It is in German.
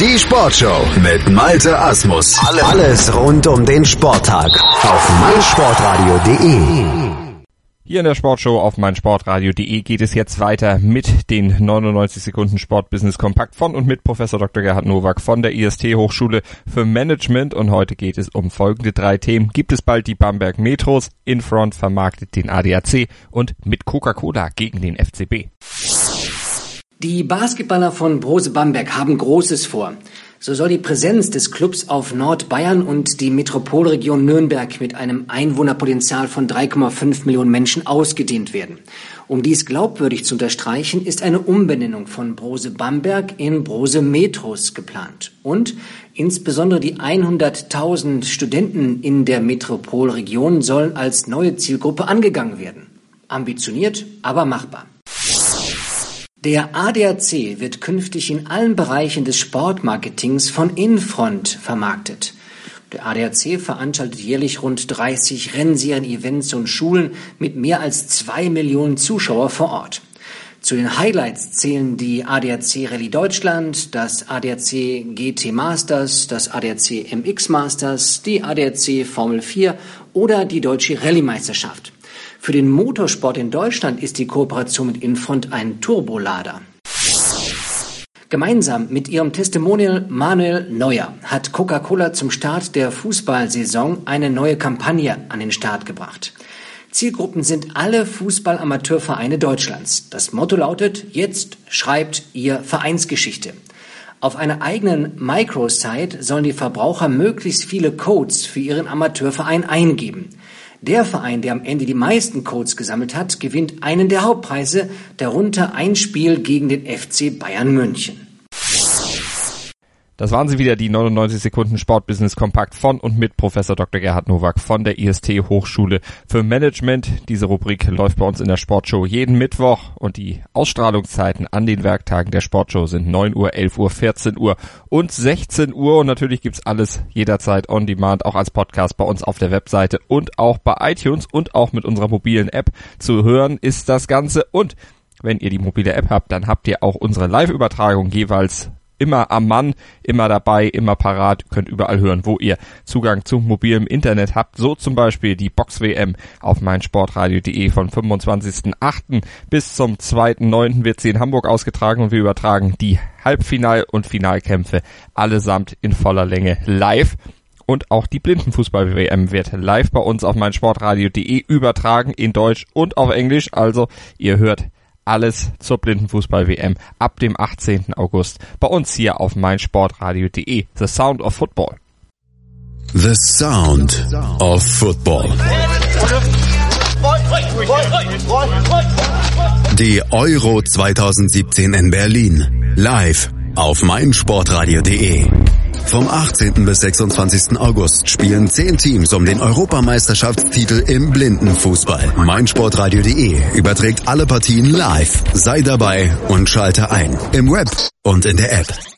Die Sportshow mit Malte Asmus. Alles rund um den Sporttag auf meinsportradio.de. Hier in der Sportshow auf meinsportradio.de geht es jetzt weiter mit den 99 Sekunden Sportbusiness Kompakt von und mit Professor Dr. Gerhard Nowak von der IST Hochschule für Management und heute geht es um folgende drei Themen. Gibt es bald die Bamberg Metros, Infront vermarktet den ADAC und mit Coca-Cola gegen den FCB. Die Basketballer von Brose Bamberg haben Großes vor. So soll die Präsenz des Clubs auf Nordbayern und die Metropolregion Nürnberg mit einem Einwohnerpotenzial von 3,5 Millionen Menschen ausgedehnt werden. Um dies glaubwürdig zu unterstreichen, ist eine Umbenennung von Brose Bamberg in Brose Metros geplant. Und insbesondere die 100.000 Studenten in der Metropolregion sollen als neue Zielgruppe angegangen werden. Ambitioniert, aber machbar. Der ADAC wird künftig in allen Bereichen des Sportmarketings von Infront vermarktet. Der ADAC veranstaltet jährlich rund 30 Rennserien-Events und Schulen mit mehr als zwei Millionen Zuschauer vor Ort. Zu den Highlights zählen die ADAC Rallye Deutschland, das ADAC GT Masters, das ADAC MX Masters, die ADAC Formel 4 oder die Deutsche Rallye-Meisterschaft. Für den Motorsport in Deutschland ist die Kooperation mit Infront ein Turbolader. Gemeinsam mit ihrem Testimonial Manuel Neuer hat Coca-Cola zum Start der Fußballsaison eine neue Kampagne an den Start gebracht. Zielgruppen sind alle Fußballamateurvereine Deutschlands. Das Motto lautet, jetzt schreibt ihr Vereinsgeschichte. Auf einer eigenen Microsite sollen die Verbraucher möglichst viele Codes für ihren Amateurverein eingeben. Der Verein, der am Ende die meisten Codes gesammelt hat, gewinnt einen der Hauptpreise, darunter ein Spiel gegen den FC Bayern München. Das waren sie wieder, die 99 Sekunden Sportbusiness Kompakt von und mit Professor Dr. Gerhard Nowak von der IST Hochschule für Management. Diese Rubrik läuft bei uns in der Sportshow jeden Mittwoch und die Ausstrahlungszeiten an den Werktagen der Sportshow sind 9 Uhr, 11 Uhr, 14 Uhr und 16 Uhr und natürlich gibt's alles jederzeit on demand, auch als Podcast bei uns auf der Webseite und auch bei iTunes und auch mit unserer mobilen App zu hören ist das Ganze und wenn ihr die mobile App habt, dann habt ihr auch unsere Live-Übertragung jeweils immer am Mann, immer dabei, immer parat, könnt überall hören, wo ihr Zugang zu mobilem Internet habt. So zum Beispiel die Box WM auf meinsportradio.de von 25.08. bis zum 2.9. wird sie in Hamburg ausgetragen und wir übertragen die Halbfinal- und Finalkämpfe allesamt in voller Länge live. Und auch die Blindenfußball-WM wird live bei uns auf meinsportradio.de übertragen in Deutsch und auf Englisch. Also ihr hört alles zur Blindenfußball-WM ab dem 18. August bei uns hier auf meinsportradio.de. The Sound of Football. The Sound of Football. Die Euro 2017 in Berlin. Live auf meinsportradio.de. Vom 18. bis 26. August spielen 10 Teams um den Europameisterschaftstitel im Blindenfußball. meinsportradio.de überträgt alle Partien live. Sei dabei und schalte ein. Im Web und in der App.